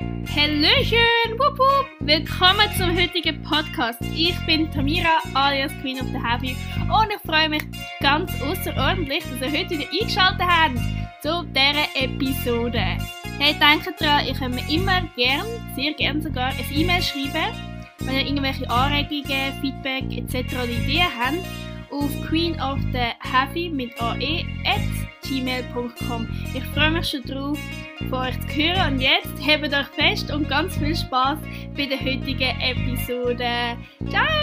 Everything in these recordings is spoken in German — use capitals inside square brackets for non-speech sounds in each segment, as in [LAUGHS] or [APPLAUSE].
Hallöchen! Wupp, wupp. Willkommen zum heutigen Podcast. Ich bin Tamira alias Queen of the Heavy und ich freue mich ganz außerordentlich, dass ihr heute wieder eingeschaltet habt zu dieser Episode. Hey, denkt dran, ihr könnt mir immer gern, sehr gern sogar, ein E-Mail schreiben, wenn ihr irgendwelche Anregungen, Feedback etc. Ideen habt auf Queen of the Heavy mit ae gmail.com. Ich freue mich schon drauf, von euch zu hören und jetzt hebt euch fest und ganz viel Spaß bei der heutigen Episode. Ciao!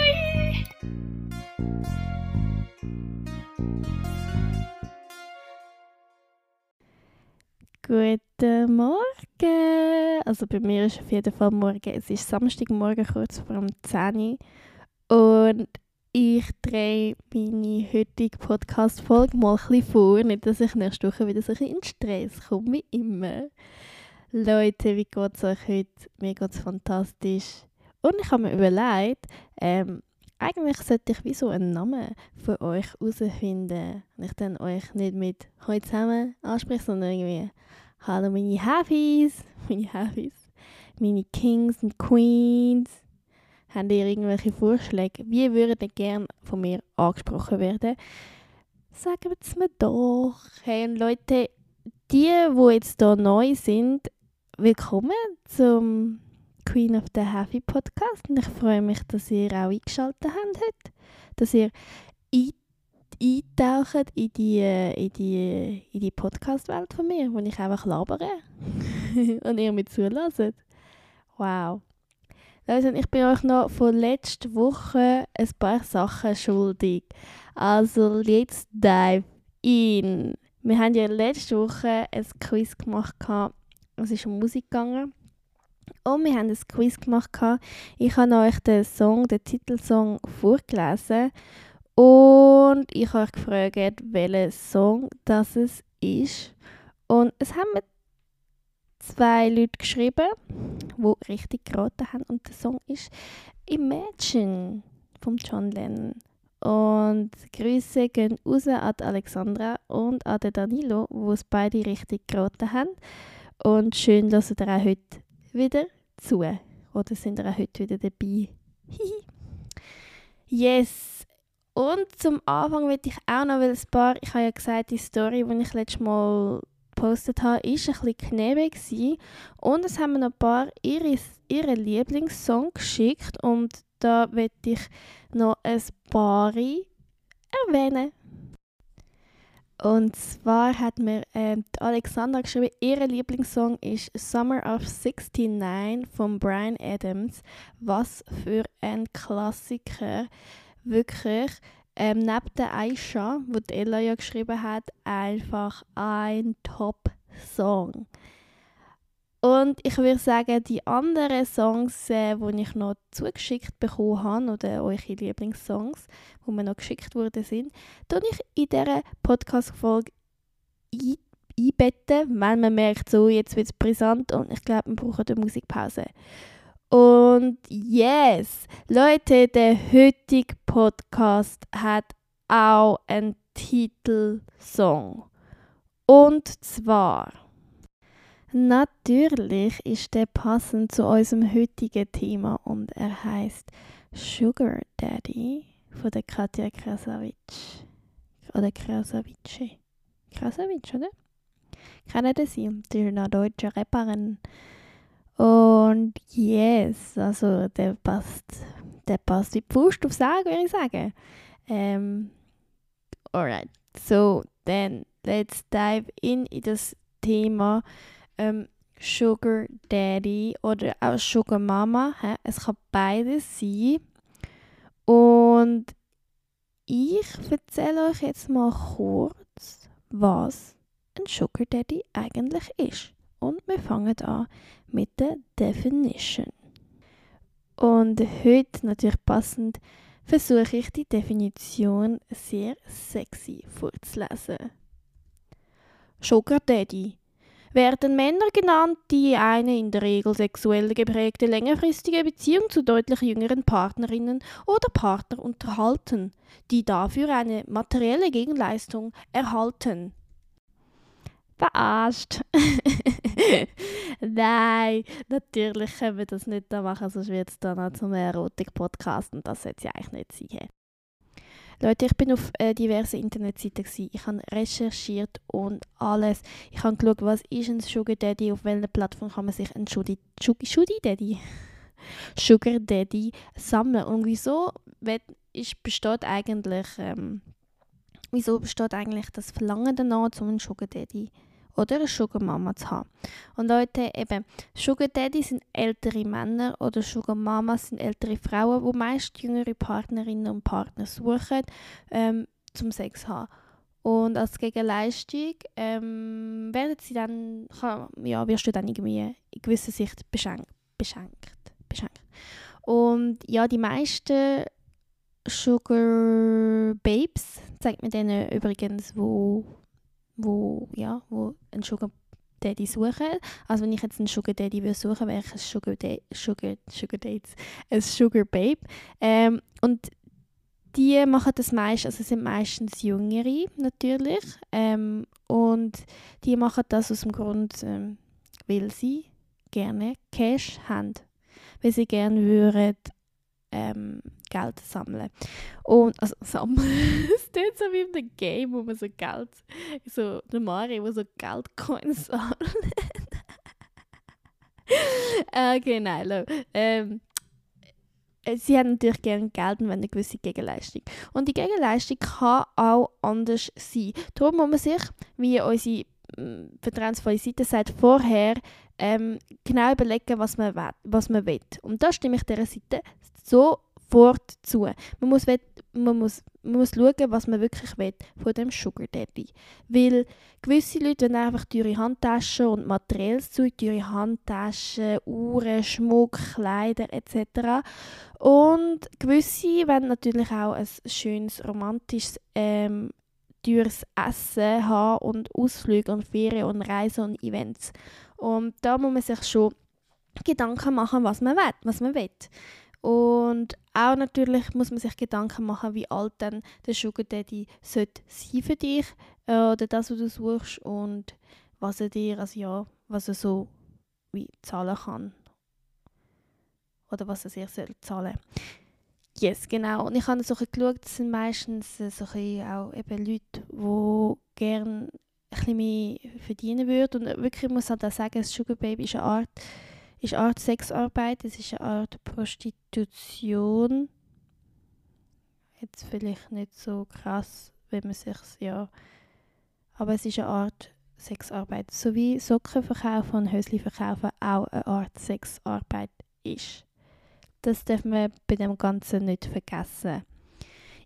Guten Morgen! Also bei mir ist auf jeden Fall morgen. Es ist Samstagmorgen kurz vor dem 10 Uhr und ich drehe meine heutige Podcast-Folge mal ein bisschen vor. Nicht, dass ich nächste Woche wieder so ein bisschen in Stress komme, wie immer. Leute, wie geht es euch heute? Mir geht es fantastisch. Und ich habe mir überlegt, ähm, eigentlich sollte ich wie so einen Namen für euch herausfinden. Und ich dann euch nicht mit «Heute zusammen» anspreche, sondern irgendwie «Hallo meine Heavies», [LAUGHS] meine Heavies, meine Kings und Queens. Habt ihr irgendwelche Vorschläge? Wie würdet ihr gerne von mir angesprochen werden? Sagen es mir doch. Hey, und Leute, die, die jetzt hier neu sind, willkommen zum Queen of the Heavy Podcast. Und ich freue mich, dass ihr auch eingeschaltet habt heute. Dass ihr eintaucht in die, in die, in die Podcast-Welt von mir, wo ich einfach labere. [LAUGHS] und ihr mir zulässt. Wow. Also ich bin euch noch von letzter Woche ein paar Sachen schuldig. Also jetzt dive in. Wir haben ja letzte Woche ein Quiz gemacht. Es ist um Musik gegangen. Und wir haben ein Quiz gemacht. Ich habe euch den Song, den Titelsong vorgelesen. Und ich habe euch gefragt, welcher Song das ist. Und es haben zwei Leute geschrieben, die richtig geraten haben. Und der Song ist Imagine von John Lennon. Und Grüße gehen raus an Alexandra und an Danilo, die es beide richtig geraten haben. Und schön, dass ihr auch heute wieder zu. Oder sind ihr auch heute wieder dabei? yes! Und zum Anfang will ich auch noch, ein paar, ich habe ja gesagt, die Story, die ich letztes Mal gepostet habe, war ein bisschen knebig. Und es haben mir noch ein paar ihre, ihre Lieblingssong geschickt und da möchte ich noch ein paar erwähnen. Und zwar hat mir äh, Alexandra geschrieben, ihr Lieblingssong ist Summer of 69 von Brian Adams. Was für ein Klassiker. Wirklich ähm, neben der Aisha, wo die Ella ja geschrieben hat, einfach ein Top-Song. Und ich würde sagen, die anderen Songs, äh, die ich noch zugeschickt bekommen habe, oder eure Lieblingssongs, die mir noch geschickt worden sind, tue ich in dieser Podcast-Folge ein einbetten, weil man merkt, so, jetzt wird es brisant und ich glaube, wir brauchen eine Musikpause. Und yes, Leute, der heutige Podcast hat auch einen Titelsong. Und zwar, natürlich ist der passend zu unserem heutigen Thema und er heißt Sugar Daddy von der Katja Krasavic. Oder Krasavice. Krasavic, oder? Kennt ihr sie? Die ist eine deutsche Rapperin. Und yes, also der passt, der passt wie Pfust aufs Auge, würde ich sagen. Ähm, alright, so then let's dive in in das Thema ähm, Sugar Daddy oder auch Sugar Mama. He? Es kann beides sein. Und ich erzähle euch jetzt mal kurz, was ein Sugar Daddy eigentlich ist. Und wir fangen an mit der Definition. Und heute, natürlich passend, versuche ich die Definition sehr sexy vorzulesen. Sugar Daddy werden Männer genannt, die eine in der Regel sexuell geprägte längerfristige Beziehung zu deutlich jüngeren Partnerinnen oder Partner unterhalten, die dafür eine materielle Gegenleistung erhalten. Verarscht. [LAUGHS] Nein, natürlich können wir das nicht da machen, sonst wird es dann noch zum Erotik-Podcast und das sollte ja eigentlich nicht sein. Leute, ich bin auf äh, diversen Internetseiten gewesen. Ich habe recherchiert und alles. Ich habe geschaut, was ist ein Sugar Daddy, auf welcher Plattform kann man sich einen Sugar, Daddy, [LAUGHS] Sugar Daddy sammeln und wieso besteht eigentlich ähm, wieso besteht eigentlich das Verlangen danach, um einen Sugar Daddy oder eine Sugar Mama zu haben. Und Leute, eben, Sugar Daddy sind ältere Männer oder Sugar Mamas sind ältere Frauen, die meist jüngere Partnerinnen und Partner suchen, ähm, zum Sex zu haben. Und als Gegenleistung ähm, werden sie dann, ja, wirst du dann irgendwie in gewisser Sicht beschenkt. beschenkt, beschenkt. Und ja, die meisten Sugar Babes, zeigt mir denen übrigens, wo wo, ja, wo einen Sugar Daddy suchen. Also wenn ich jetzt einen Sugar Daddy will suchen, wäre ich ein Sugar, da Sugar, Sugar Dates, ein Sugar Babe. Ähm, und die machen das meist, also sind meistens Jüngere natürlich. Ähm, und die machen das aus dem Grund, ähm, weil sie gerne Cash haben. Weil sie gerne würden ähm, Geld sammeln. Und, also [LAUGHS] sammeln, es tut so wie in einem Game, wo man so Geld, so der Mario, wo so Geldcoins sammelt. okay, nein, ähm, sie haben natürlich gerne Geld und eine gewisse Gegenleistung. Und die Gegenleistung kann auch anders sein. Darum muss man sich, wie unsere mm, vertrauensvolle Seite sagt, vorher ähm, genau überlegen, was man, was man will. Und da stimme ich dieser Seite sofort zu. Man muss, man muss, man muss schauen, was man wirklich will von dem Sugar Daddy. Weil gewisse Leute wollen einfach teure Handtaschen und materielles Zeug, teure Handtaschen, Uhren, Schmuck, Kleider etc. Und gewisse wollen natürlich auch ein schönes, romantisches ähm, teures Essen haben und Ausflüge und Ferien und Reisen und Events. Und da muss man sich schon Gedanken machen, was man will, was man will. Und auch natürlich muss man sich Gedanken machen, wie alt dann der Sugar Daddy sollte sein für dich äh, oder das, was du suchst und was er dir, also ja, was er so wie zahlen kann oder was er sich soll zahlen. Yes, genau. Und ich habe so geschaut, das sind meistens so auch eben Leute, die gerne ein bisschen mehr verdienen würden. Und wirklich muss halt auch sagen, das Sugar Baby ist eine Art ist eine Art Sexarbeit, es ist eine Art Prostitution. Jetzt vielleicht nicht so krass, wenn man sich ja, aber es ist eine Art Sexarbeit, so wie Socken verkaufen und Hösli verkaufen auch eine Art Sexarbeit ist. Das darf man bei dem Ganzen nicht vergessen.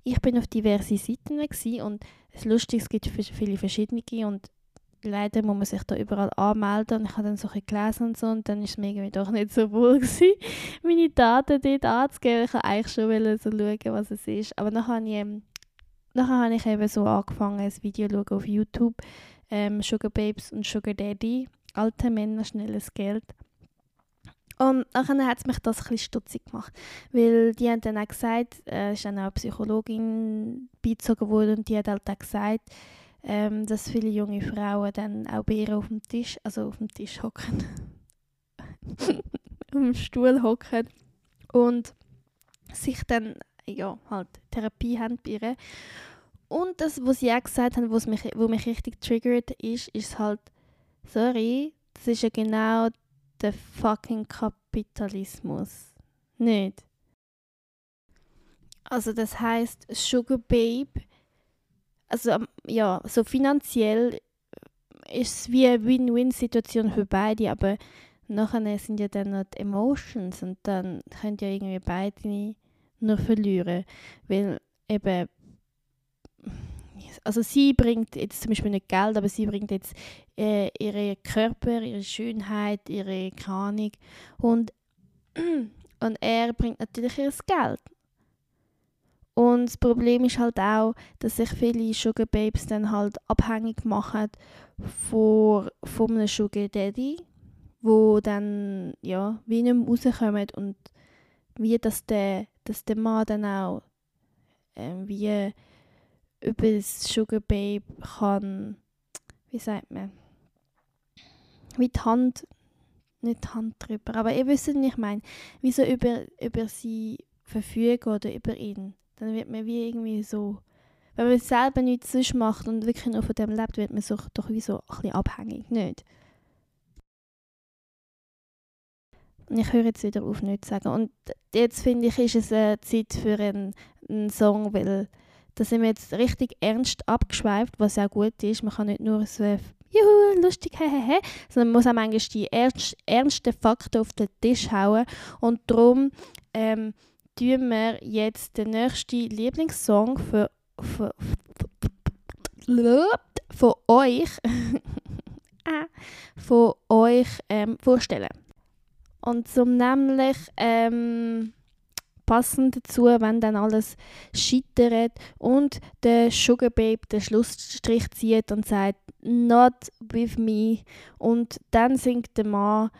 Ich bin auf diverse Seiten und es lustig, es gibt viele verschiedene und leider muss man sich da überall anmelden und ich habe dann so ein gelesen und so und dann ist es mir irgendwie doch nicht so wohl [LAUGHS] gewesen, meine Daten dort anzugeben. Ich wollte eigentlich schon so schauen, was es ist. Aber dann habe ich, ähm, ich eben so angefangen, ein Video auf YouTube, ähm, Sugar Babes und Sugar Daddy, alte Männer, schnelles Geld. Und dann hat es mich das ein stutzig gemacht, weil die haben dann auch gesagt, äh, ist dann auch eine Psychologin beizogen worden und die hat halt auch gesagt, ähm, dass viele junge Frauen dann auch bei auf dem Tisch, also auf dem Tisch hocken, [LAUGHS] auf dem Stuhl hocken und sich dann ja, halt Therapie haben bei ihr. Und das, was sie auch gesagt haben, was mich, wo mich richtig triggert, ist, ist halt, sorry, das ist ja genau der fucking Kapitalismus. Nicht? Also das heißt, Sugar Babe also ja, so finanziell ist es wie eine Win-Win-Situation für beide, aber nachher sind ja dann noch die Emotions und dann können ja irgendwie beide nur verlieren, weil eben also sie bringt jetzt zum Beispiel nicht Geld, aber sie bringt jetzt äh, ihren Körper, ihre Schönheit, ihre Kranik und, [CLEARS THROAT] und er bringt natürlich ihr Geld. Und das Problem ist halt auch, dass sich viele Sugar Babes dann halt abhängig machen von, von einem Sugar Daddy, wo dann ja, wie nicht mehr rauskommen und wie dass der, dass der Mann dann auch äh, wie über das Sugar Babe kann, wie sagt man, wie die Hand, nicht die Hand drüber, aber ihr wisst, was ich meine, wie so über, über sie verfügen oder über ihn. Dann wird man wie irgendwie so, wenn man selber nichts sonst macht und wirklich nur von dem lebt, wird man so, doch wie so ein bisschen abhängig, nicht? Und ich höre jetzt wieder auf, nichts zu sagen. Und jetzt finde ich, ist es eine Zeit für einen, einen Song, weil da sind wir jetzt richtig ernst abgeschweift, was auch gut ist. Man kann nicht nur so juhu, lustig, hehehe, sondern man muss auch manchmal die ernst, ernsten Fakten auf den Tisch hauen. Und darum ähm, tun wir jetzt den nächsten Lieblingssong für, für, von euch, [LAUGHS] ah, von euch ähm, vorstellen. Und zum nämlich ähm, passend dazu, wenn dann alles scheitert und der Sugar Babe den Schlussstrich zieht und sagt Not with me und dann singt der Mann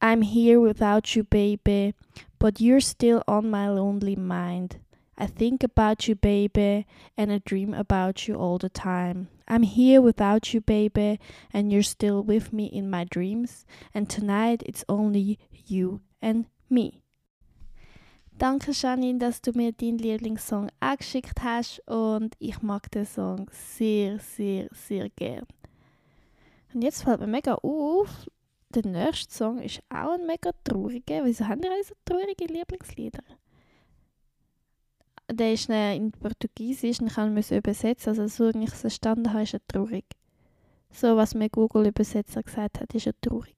I'm here without you baby, but you're still on my lonely mind. I think about you, baby, and I dream about you all the time. I'm here without you, baby, and you're still with me in my dreams. And tonight it's only you and me. Danke, Janine, dass du mir deinen Lieblingssong angeschickt hast und ich mag den Song sehr, sehr, sehr gern. Und jetzt fällt mir mega auf, der nächste Song ist auch ein mega trauriger. Wieso haben wir so traurige Lieblingslieder? Der ist in Portugiesisch ich musste übersetzen. Also so, wie ich es verstanden habe, ist er traurig. So, was mir Google-Übersetzer gesagt hat, ist er traurig.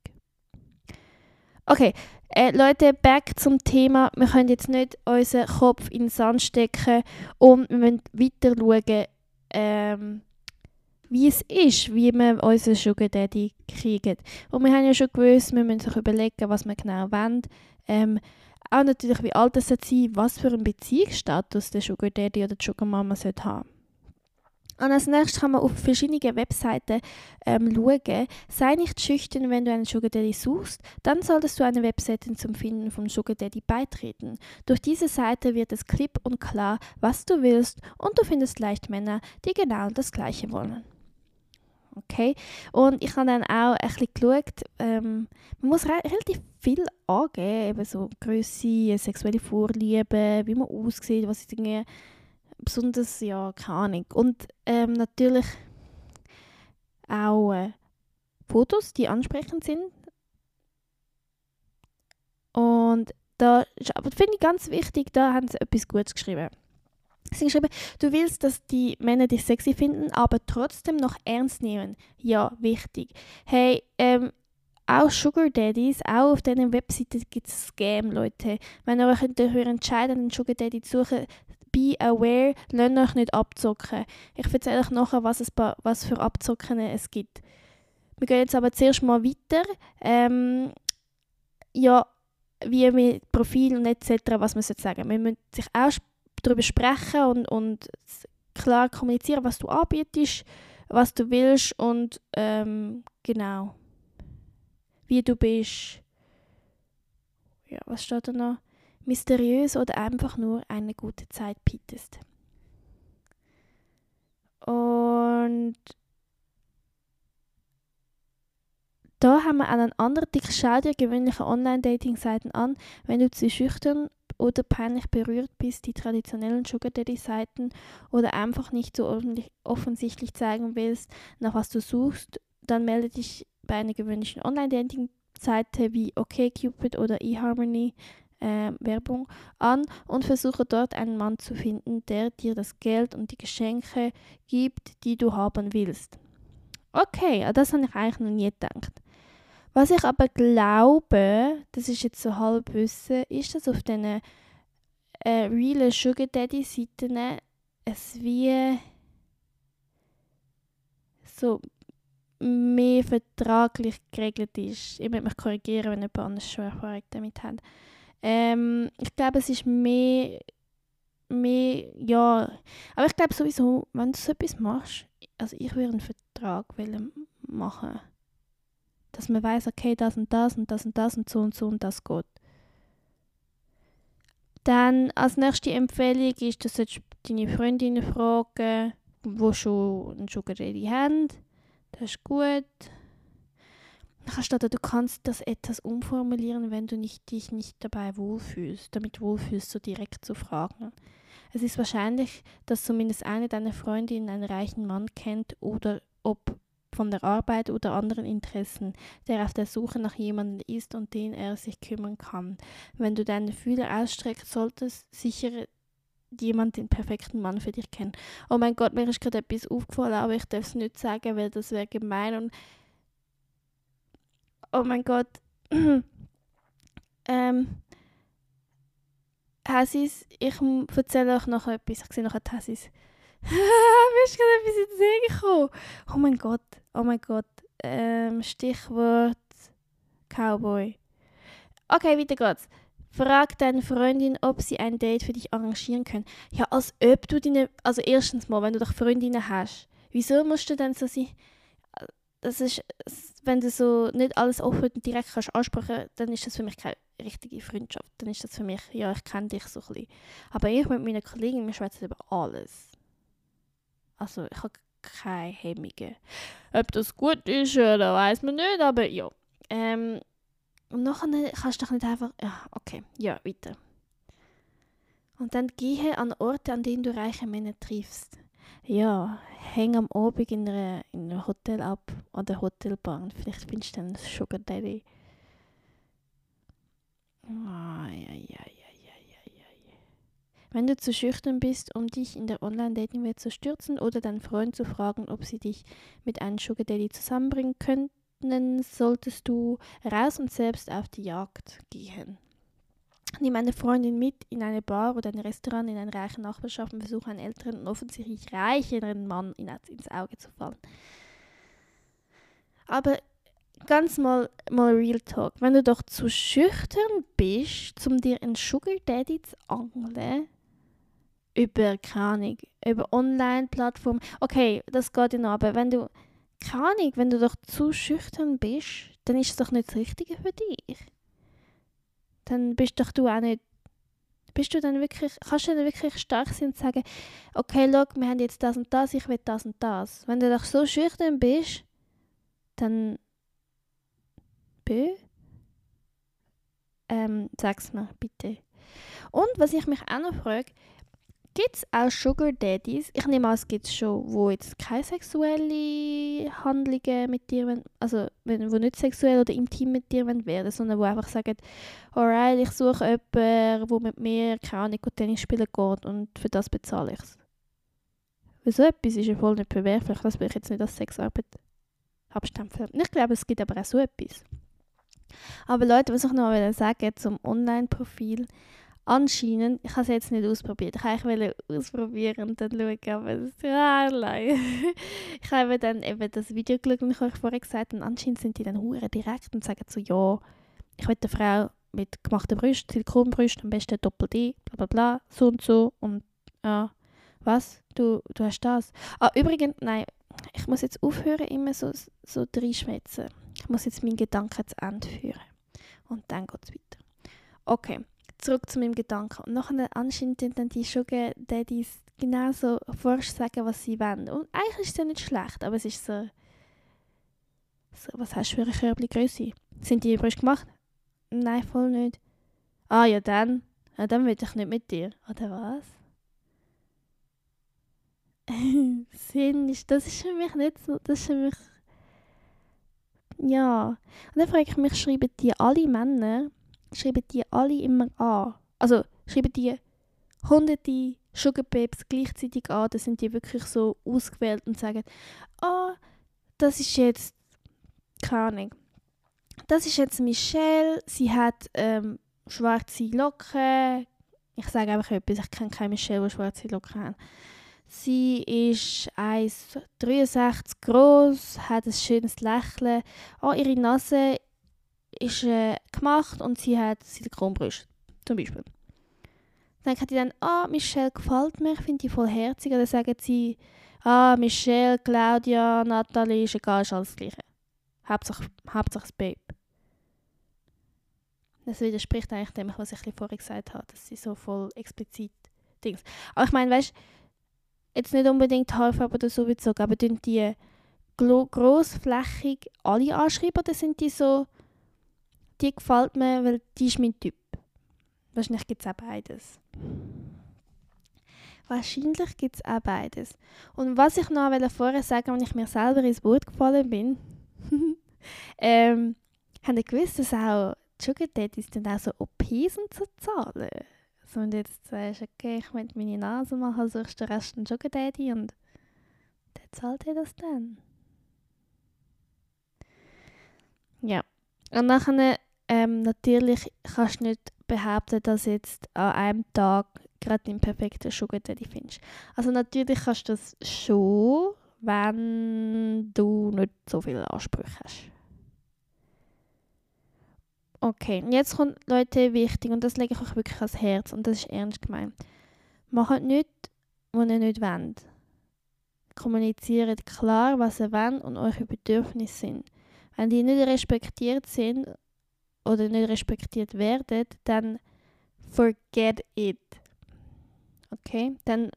Okay, äh, Leute, back zum Thema. Wir können jetzt nicht unseren Kopf in den Sand stecken und wir müssen weiter schauen, ähm, wie es ist, wie wir unseren Sugar Daddy kriegen. Und wir haben ja schon gewusst, wir müssen sich überlegen, was wir genau wollen. Ähm, auch natürlich, wie alt es sein was für einen Beziehungsstatus der Sugar Daddy oder die Sugar Mama sollte haben. Und als nächstes kann man auf verschiedene Webseiten ähm, schauen. Sei nicht schüchtern, wenn du einen Sugar Daddy suchst, dann solltest du eine Webseite zum Finden von Sugar Daddy beitreten. Durch diese Seite wird es klipp und klar, was du willst und du findest leicht Männer, die genau das Gleiche wollen. Okay? Und ich habe dann auch ein bisschen geschaut, ähm, man muss re relativ viel angeben, eben so Größe, sexuelle Vorlieben, wie man aussieht, was irgendwie besonders, ja, keine Ahnung. Und ähm, natürlich auch äh, Fotos, die ansprechend sind. Und da ist, finde ich ganz wichtig, da haben sie etwas Gutes geschrieben. Sie geschrieben, du willst, dass die Männer dich sexy finden, aber trotzdem noch ernst nehmen. Ja, wichtig. Hey, ähm, auch Sugar Daddies, auch auf diesen Webseiten gibt es Scam, Leute. Wenn ihr euch dafür entscheidet, einen Sugar Daddy zu suchen, be aware, lasst euch nicht abzocken. Ich erzähle euch nachher, was, es, was für Abzocken es gibt. Wir gehen jetzt aber zuerst mal weiter. Ähm, ja, wie mit Profil und etc., was man sagen Man muss sich auch darüber sprechen und, und klar kommunizieren, was du anbietest, was du willst und ähm, genau, wie du bist. Ja, was steht da noch? Mysteriös oder einfach nur eine gute Zeit bietest. Und da haben wir einen anderen Tick. Schau dir gewöhnliche Online-Dating-Seiten an, wenn du zu schüchtern oder peinlich berührt bist, die traditionellen Sugar Daddy Seiten oder einfach nicht so offensichtlich zeigen willst, nach was du suchst, dann melde dich bei einer gewöhnlichen Online-Dating-Seite wie OkCupid oder eHarmony äh, Werbung an und versuche dort einen Mann zu finden, der dir das Geld und die Geschenke gibt, die du haben willst. Okay, das habe ich eigentlich noch nie gedacht. Was ich aber glaube, das ist jetzt so halb Wissen, ist, dass auf diesen äh, realen Sugar Daddy Seiten es wie so mehr vertraglich geregelt ist. Ich möchte mich korrigieren, wenn jemand anders schon Erfahrung damit hat. Ähm, ich glaube, es ist mehr, mehr, ja, aber ich glaube sowieso, wenn du so etwas machst, also ich würde einen Vertrag machen dass man weiß, okay, das und das und das und das und so und so und das geht. Dann als nächste Empfehlung ist, dass du deine Freundinnen fragen, die schon einen Sugar Daddy haben. Das ist gut. Da, du kannst das etwas umformulieren, wenn du nicht, dich nicht dabei wohlfühlst, damit wohlfühlst, so direkt zu fragen. Es ist wahrscheinlich, dass zumindest eine deiner Freundinnen einen reichen Mann kennt oder ob von der Arbeit oder anderen Interessen, der auf der Suche nach jemandem ist und den er sich kümmern kann. Wenn du deine Fühler ausstreckst, solltest sicher jemand den perfekten Mann für dich kennen. Oh mein Gott, mir ist gerade etwas aufgefallen, aber ich darf es nicht sagen, weil das wäre gemein und oh mein Gott. [CLEARS THROAT] ähm, Hassis, ich erzähle euch noch etwas. Ich sehe noch Hassis. [LAUGHS] Mir ist gerade etwas in den Sinn gekommen. Oh mein Gott, oh mein Gott. Ähm, Stichwort Cowboy. Okay, weiter geht's. Frag deine Freundin, ob sie ein Date für dich arrangieren können. Ja, als ob du deine. Also, erstens mal, wenn du doch Freundinnen hast, wieso musst du dann so sein. Das ist. Wenn du so nicht alles offen und direkt kannst ansprechen, dann ist das für mich keine richtige Freundschaft. Dann ist das für mich, ja, ich kenne dich so ein bisschen. Aber ich mit meinen Kollegen, wir schwätzen über alles. Also ich habe keine Hemmungen. Ob das gut ist oder weiß man nicht, aber ja. Ähm, und nachher kannst du doch nicht einfach. Ja, okay, ja, weiter. Und dann gehe an Orte, an denen du reiche Männer triffst. Ja, häng am Abend in, einer, in einem Hotel ab, an der Hotelbahn. Vielleicht findest du dann Sugar Daddy. Ah, ja, ja, ja. Wenn du zu schüchtern bist, um dich in der Online-Dating-Welt zu stürzen oder deinen Freund zu fragen, ob sie dich mit einem Sugar Daddy zusammenbringen könnten, solltest du raus und selbst auf die Jagd gehen. Nimm eine Freundin mit in eine Bar oder ein Restaurant in einer reichen Nachbarschaft und versuche einen älteren und offensichtlich reicheren Mann ins Auge zu fallen. Aber ganz mal, mal Real Talk. Wenn du doch zu schüchtern bist, um dir einen Sugar Daddy zu angeln, über, Ahnung, über Online-Plattformen. Okay, das geht ja noch, aber wenn du, Ahnung, wenn du doch zu schüchtern bist, dann ist es doch nicht das Richtige für dich. Dann bist doch du auch nicht, bist du dann wirklich, kannst du dann wirklich stark sein und sagen, okay, look, wir haben jetzt das und das, ich will das und das. Wenn du doch so schüchtern bist, dann, bö, ähm, sag's mir bitte. Und was ich mich auch noch frage, Gibt es auch Sugar Daddies? Ich nehme an, es gibt schon, wo jetzt keine sexuelle Handlungen mit dir, wollen, also wo nicht sexuell oder intim mit dir werden, sondern wo einfach sagen, alright, ich suche jemanden, der mit mir, keine Ahnung, Tennis spielen geht und für das bezahle ich es. Weil so etwas ist ja voll nicht verwerflich, das will ich jetzt nicht als Sexarbeit abstempeln. Ich glaube, es gibt aber auch so etwas. Aber Leute, was ich noch sagen zum Online-Profil, anscheinend, ich habe es jetzt nicht ausprobiert, ich wollte ausprobieren und dann schauen, aber es ist ja, [LAUGHS] Ich habe dann eben das Video geschaut, wie ich euch vorher gesagt habe, und anscheinend sind die dann hure direkt und sagen so, ja, ich will eine Frau mit gemachten Brüsten, Silikonbrüsten, am besten Doppel-D, bla bla bla, so und so und ja, was, du, du hast das. Ah, übrigens, nein, ich muss jetzt aufhören, immer so, so reinschwätzen. Ich muss jetzt meinen Gedanken zu Ende führen. Und dann geht es weiter. Okay zurück zu meinem Gedanken. Und nachher anscheinend dann die Sugar Daddies genau so forsch sagen, was sie wollen. Und eigentlich ist es ja nicht schlecht, aber es ist so, so was hast du für eine Körbchengröße? Sind die übrigens gemacht? Nein, voll nicht. Ah ja, dann. Ja, dann will ich nicht mit dir. Oder was? [LAUGHS] Sinn ist, das ist für mich nicht so, das ist für mich, ja. Und dann frage ich mich, schreiben die alle Männer, schreiben die alle immer an. Also schreiben die hunderte Sugar Babes gleichzeitig an. Da sind die wirklich so ausgewählt und sagen, ah, oh, das ist jetzt, keine Ahnung, das ist jetzt Michelle, sie hat ähm, schwarze Locken. Ich sage einfach etwas, ich kenne keine Michelle, die schwarze Locken hat. Sie ist 1,63 groß, hat ein schönes Lächeln. Oh, ihre Nase ist äh, gemacht und sie hat Silikonbrüste, zum Beispiel. Dann sagt die dann, ah, Michelle gefällt mir, ich finde die voll herzig. Oder sagen sie, ah, Michelle, Claudia, Nathalie, ist egal, ist alles Gleiche. Hauptsache, das Babe. Das widerspricht eigentlich dem, was ich vorher gesagt habe, dass sie so voll explizit Dings. Aber ich meine, weißt jetzt nicht unbedingt Haarfarbe oder so bezogen, aber die grossflächig alle anschreiben oder sind die so, die gefällt mir, weil die ist mein Typ? Wahrscheinlich gibt es auch beides. Wahrscheinlich gibt es auch beides. Und was ich noch vorher sagen wenn ich mir selber ins Boot gefallen bin, [LAUGHS] ähm, haben ihr gewusst, dass auch Sugar Daddies dann auch so OPs und so zahlen? So, und jetzt sagst du, okay, ich möchte meine Nase machen, suchst du den Rest einen Sugar Daddy und der zahlt dir das dann. Ja. Und nachher, ähm, natürlich kannst du nicht behaupten, dass jetzt an einem Tag gerade den perfekten Sugar Daddy findest. Also natürlich kannst du das schon, wenn du nicht so viele Ansprüche hast. Okay, und jetzt kommt Leute wichtig und das lege ich euch wirklich ans Herz und das ist ernst gemeint. Macht nicht, was ihr nicht wollt. Kommuniziert klar, was ihr wollt und eure Bedürfnisse sind. Wenn die nicht respektiert sind oder nicht respektiert werden, dann forget it. Okay? Dann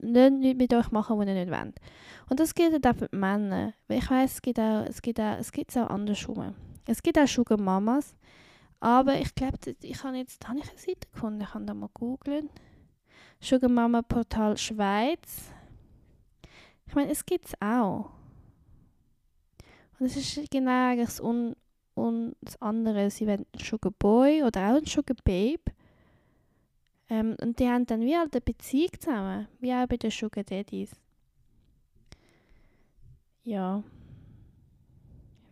nicht mit euch machen, was ihr nicht wollt. Und das gilt auch für die Männer. Ich weiß, es gibt auch, es gibt auch, es gibt auch andersrum. Es gibt auch Sugar Mamas, aber ich glaube, ich habe jetzt habe ich eine Seite gefunden, ich kann da mal googeln. Sugar Mama Portal Schweiz. Ich meine, es gibt es auch. Und es ist genau das, Un und das andere. Sie wollen einen Sugar Boy oder auch einen Sugar Babe. Ähm, und die haben dann wie halt eine Beziehung zusammen, wie auch bei den Sugar Daddies. Ja.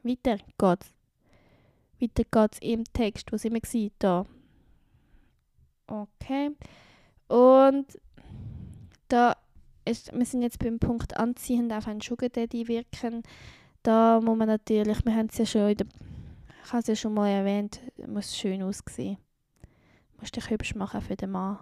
Weiter geht's. Weiter geht's im Text, sind wir gewesen? Da. Okay. Und da ist, wir sind jetzt beim Punkt anziehend auf einen Sugar Daddy wirken. Da muss man natürlich, wir haben es ja schon in der, ich habe es ja schon mal erwähnt, muss schön aussehen. Du musst dich hübsch machen für den Mann.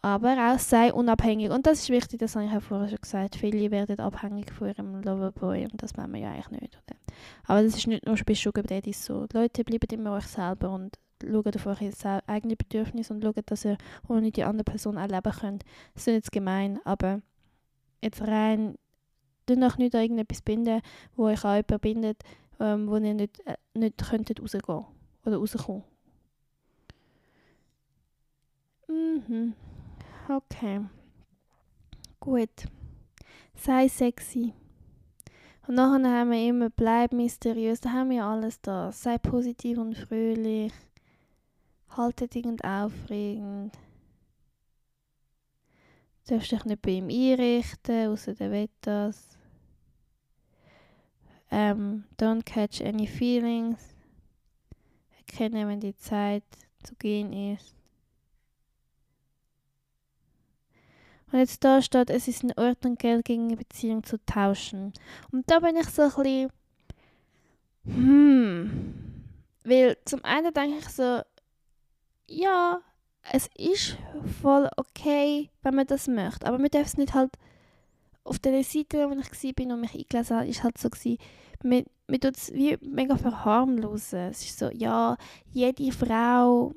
Aber auch sei unabhängig. Und das ist wichtig, das habe ich ja vorher schon gesagt. Viele werden abhängig von ihrem Loverboy und das wollen wir ja eigentlich nicht. Oder? Aber das ist nicht nur bei Sugar Daddies so. Die Leute, bleiben immer euch selber und schaut auf eure eigenen Bedürfnisse und schaut, dass ihr ohne die andere Person auch leben könnt. Das ist jetzt gemein, aber jetzt rein, tut euch nicht an irgendetwas binden, wo euch an jemanden bindet, ähm, wo ihr nicht, äh, nicht könntet rausgehen oder rauskommen. Mhm. Okay. Gut. Sei sexy. Und nachher haben wir immer, bleib mysteriös, da haben wir alles da. Sei positiv und fröhlich. Halte dich und aufregend. Du darfst dich nicht bei ihm einrichten, außer der das. Ähm, don't catch any feelings. Erkenne, wenn die Zeit zu gehen ist. Und jetzt da steht, es ist in Ordnung, Geld gegen eine Beziehung zu tauschen. Und da bin ich so ein bisschen, hm, weil zum einen denke ich so, ja, es ist voll okay, wenn man das möchte, aber man darf es nicht halt auf der Seite, wo ich war und mich eingelesen habe, ist halt so gewesen, man, man tut es wie mega verharmlosen. Es ist so, ja, jede Frau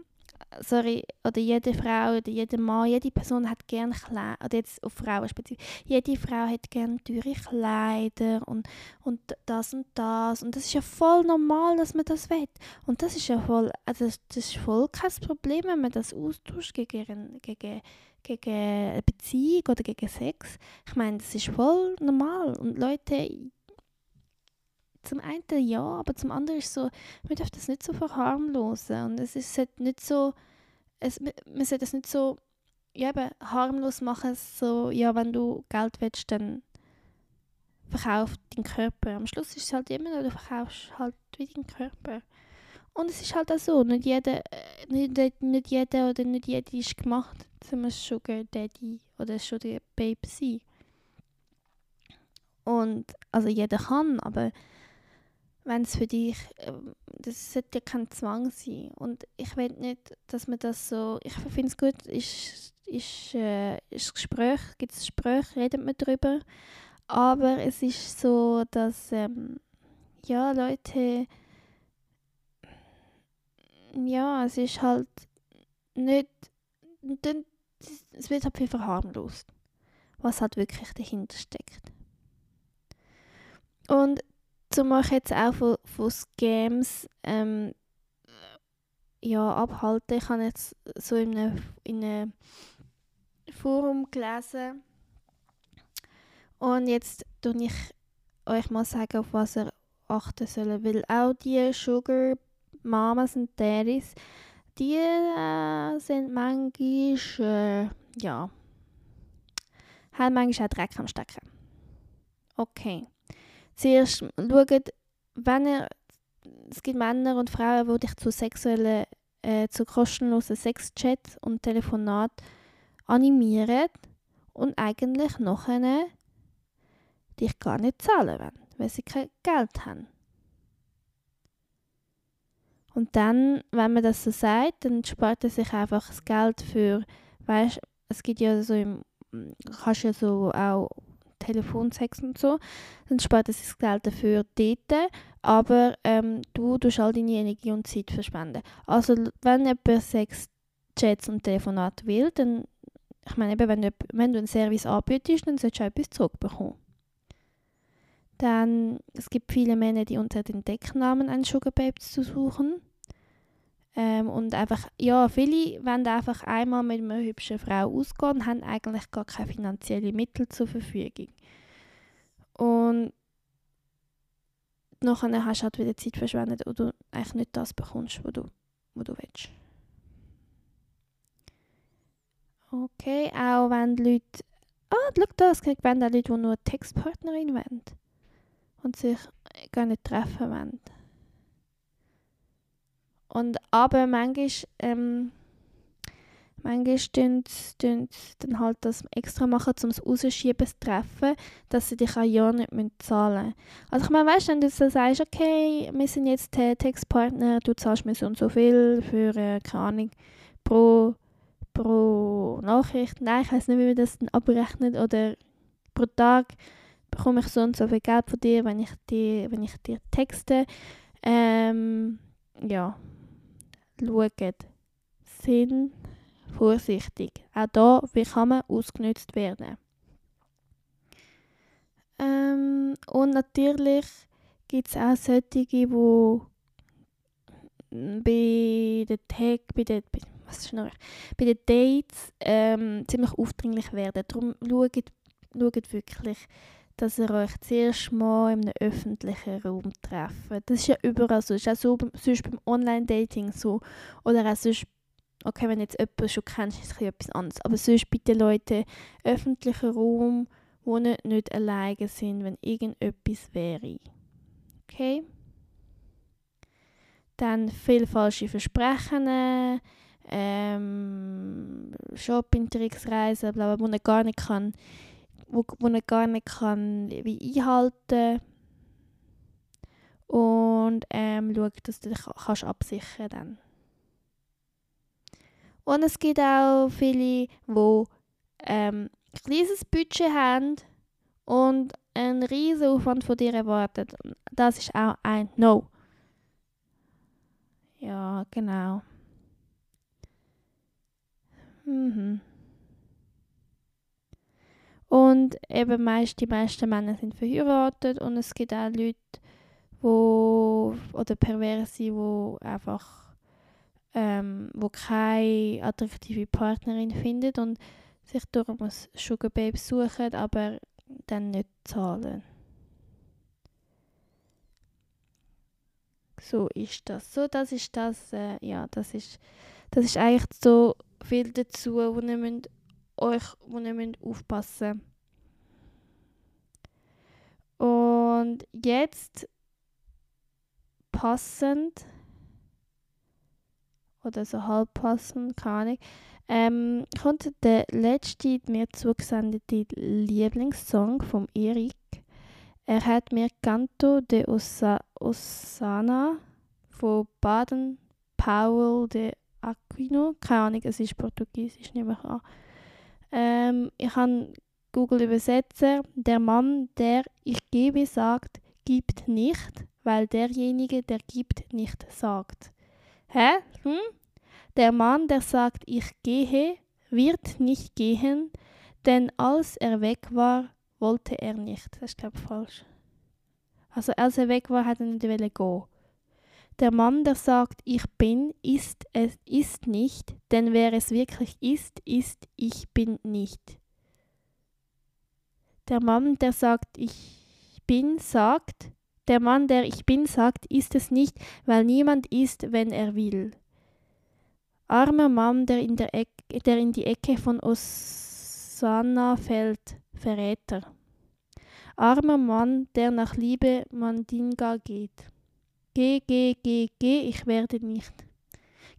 sorry, oder jede Frau oder jeder Mann, jede Person hat gerne Kleider, oder jetzt auf Frauen speziell, jede Frau hat gerne teure Kleider und, und das und das und das ist ja voll normal, dass man das will. Und das ist ja voll, also das, das ist voll kein Problem, wenn man das austauscht gegen, gegen, gegen eine Beziehung oder gegen Sex. Ich meine, das ist voll normal und Leute, zum einen ja, aber zum anderen ist es so, man darf das nicht so verharmlosen und es ist nicht so, es, man sollte das nicht so ja, eben, harmlos machen, so, ja, wenn du Geld willst, dann verkauf deinen Körper. Am Schluss ist es halt immer noch, du verkaufst halt wie deinen Körper. Und es ist halt auch so, nicht jeder, nicht, nicht jeder oder nicht jede ist gemacht, zum Sugar Daddy oder Sugar Babe sein. Und, also jeder kann, aber wenn es für dich, ähm, das sollte ja kein Zwang sein. Und ich will nicht, dass man das so, ich finde es gut, ist, ist, äh, ist Gespräch, gibt es Gespräch, redet man darüber. Aber es ist so, dass, ähm, ja, Leute, ja, es ist halt nicht, es wird halt viel verharmlost, was halt wirklich dahinter steckt. Und zum euch jetzt auch von, von Scams ähm, ja, abhalten, ich habe jetzt so in einem, in einem Forum gelesen und jetzt tue ich euch mal sagen, auf was ihr achten sollt, weil auch die Sugar Mamas und Daddies, die äh, sind manchmal, äh, ja, haben manchmal auch Dreck am Stecken. Okay. Zuerst schaut, wenn ihr, es gibt Männer und Frauen, die dich zu sexuellen, äh, zu kostenlosen Sexchats und Telefonat animieren und eigentlich nachher dich gar nicht zahlen wollen, weil sie kein Geld haben. Und dann, wenn man das so sagt, dann spart er sich einfach das Geld für, weißt es gibt ja so im, kannst ja so auch Telefonsex und so, dann spart sich das Geld dafür dort, aber ähm, du tust all deine Energie und Zeit verschwenden. Also wenn jemand Sex, Chats und Telefonat will, dann, ich meine eben, wenn du, wenn du einen Service anbietest, dann solltest du auch etwas zurückbekommen. Dann, es gibt viele Männer, die unter den Decknamen einen Sugar Babes zu suchen. Ähm, und einfach, ja, viele wollen einfach einmal mit einer hübschen Frau ausgehen und haben eigentlich gar keine finanziellen Mittel zur Verfügung. Und nachher hast du halt wieder Zeit verschwendet und du eigentlich nicht das bekommst, was du, was du willst. Okay, auch wenn die Leute... Ah, schau da, es gibt Leute, die nur Textpartnerin wollen und sich gar nicht treffen wollen. Und aber manchmal, ähm, manchmal sie dann halt das extra machen, um es rausschieben, das Treffen, dass sie dich auch ja nicht zahlen müssen. Also ich meine, weißt du, wenn du so sagst, okay, wir sind jetzt Textpartner, du zahlst mir so und so viel für, äh, keine Ahnung, pro, pro Nachricht. Nein, ich weiß nicht, wie man das dann abrechnet oder pro Tag bekomme ich so und so viel Geld von dir, wenn ich dir, wenn ich dir texte. Ähm, ja, schaut, sind vorsichtig. Auch da, wie kann man ausgenutzt werden. Ähm, und natürlich gibt es auch solche, die bei den Tag, bei den, was ist noch, bei den Dates ähm, ziemlich aufdringlich werden. Darum schaut, schaut wirklich, dass ihr euch zuerst mal in einem öffentlichen Raum trefft. Das ist ja überall so. Das ist auch so, sonst beim Online-Dating so. Oder auch sonst, okay, wenn jetzt jemand schon kennst, ist es etwas anderes. Aber sonst bitte Leute, öffentlichen Raum, wo nicht, nicht alleine sind, wenn irgendetwas wäre. Okay? Dann viel falsche Versprechen, ähm, Shopping-Tricks, Reisen, bla, bla, wo man gar nicht kann wo, wo er gar nicht kann wie einhalten und ähm, schaut, dass du dich kannst absichern dann. Und es gibt auch viele, die ähm, ein kleines Budget haben und einen riesen Aufwand von dir erwarten. Das ist auch ein No. Ja, genau. Mhm. Und eben meist, die meisten Männer sind verheiratet und es gibt auch Leute, wo, oder Perverse, wo einfach ähm, wo keine attraktive Partnerin findet und sich darum ein Sugar Babe suchen, aber dann nicht zahlen. So ist das. So, das ist das, äh, ja, das ist, das ist eigentlich so viel dazu, wo ihr müsst euch, wo ihr müsst aufpassen Und jetzt passend oder so halb passend, keine Ahnung, ähm, kommt der letzte mir zugesendete Lieblingssong von Erik. Er hat mir Canto de Osa Osana von Baden Powell de Aquino, keine Ahnung, es ist Portugiesisch, nehme ich an, ähm, ich habe Google Übersetzer, der Mann, der ich gebe, sagt, gibt nicht, weil derjenige, der gibt, nicht sagt. Hä? Hm? Der Mann, der sagt, ich gehe, wird nicht gehen, denn als er weg war, wollte er nicht. Das ist, glaube ich, falsch. Also als er weg war, hat er nicht gehen. Der Mann, der sagt, ich bin, ist es ist nicht, denn wer es wirklich ist, ist ich bin nicht. Der Mann, der sagt, ich bin, sagt, der Mann, der ich bin, sagt, ist es nicht, weil niemand ist, wenn er will. Armer Mann, der in, der Ecke, der in die Ecke von Osanna fällt, Verräter. Armer Mann, der nach Liebe Mandinga geht. Geh, geh, geh, geh, ich werde nicht.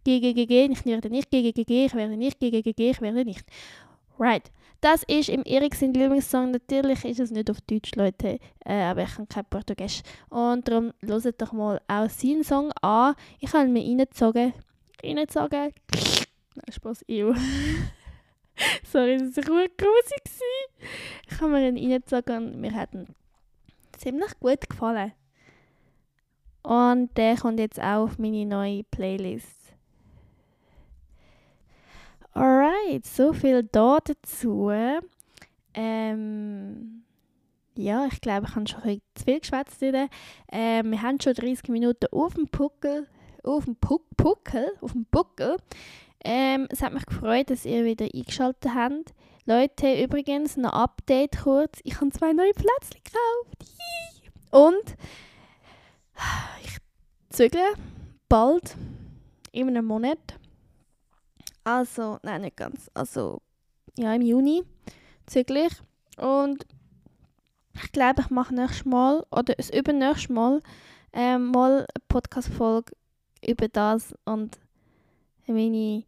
Geh, geh, geh, geh, ich werde nicht. Geh, geh, geh, geh, ich werde nicht. Geh, geh, geh, geh, ich werde nicht. Right. Das ist im Erik sein Lieblingssong. Natürlich ist es nicht auf Deutsch, Leute, äh, aber ich kann kein Portugiesisch. Und darum hört doch mal auch seinen Song an. Ich habe ihn mir reingezogen. Reingezogen. Nein, Spaß, ew. Sorry, das war grusig. Ich habe mir ihn reingezogen und mir hat ihn ziemlich gut gefallen. Und der kommt jetzt auch auf meine neue Playlist. Alright, so viel da dazu. Ähm, ja, ich glaube, ich habe schon ein zu viel geschwätzt. Ähm, wir haben schon 30 Minuten auf dem Puckel, auf dem Puck, Puckel, auf dem Buckel. Ähm, es hat mich gefreut, dass ihr wieder eingeschaltet habt. Leute, übrigens, noch Update kurz. Ich habe zwei neue Plätzchen gekauft. Und ich zügle bald, in einem Monat, also, nein, nicht ganz. Also, ja, im Juni züglich. Und ich glaube, ich mache nächstes Mal oder das übernächste Mal ähm, mal eine Podcast-Folge über das und meine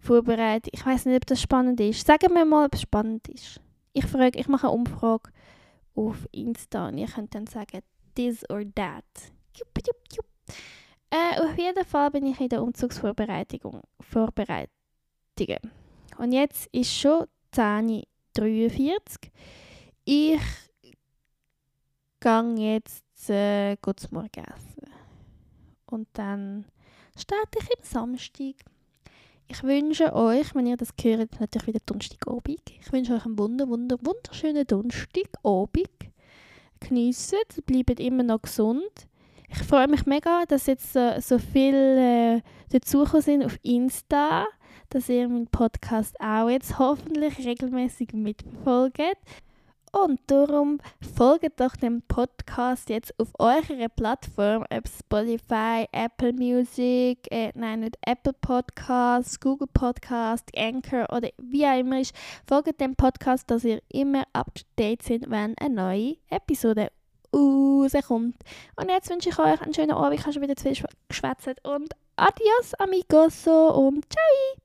Vorbereitung. Ich weiß nicht, ob das spannend ist. Sagen wir mal, ob es spannend ist. Ich frage, ich mache eine Umfrage auf Insta und ihr könnt dann sagen, this or that. Äh, auf jeden Fall bin ich in der Umzugsvorbereitung vorbereitet beschäftigen. Und jetzt ist schon 10.43 Ich gehe jetzt äh, zum Morgen essen. Und dann starte ich am Samstag. Ich wünsche euch, wenn ihr das hört, natürlich wieder Donnerstagabend. Ich wünsche euch einen wunder, wunder, wunderschönen Donnerstagabend. Geniessen, bleibt immer noch gesund. Ich freue mich mega, dass jetzt äh, so viele äh, dazugekommen sind auf Insta dass ihr meinen Podcast auch jetzt hoffentlich regelmäßig mitverfolgt. Und darum folgt doch dem Podcast jetzt auf eurer Plattform, ob Spotify, Apple Music, äh, nein, nicht Apple Podcasts, Google Podcast, Anchor oder wie auch immer ist. Folgt dem Podcast, dass ihr immer up to date seid, wenn eine neue Episode rauskommt. Und jetzt wünsche ich euch einen schönen Abend. Ich habe schon wieder zu viel geschwätzt. Und adios, amigos und ciao!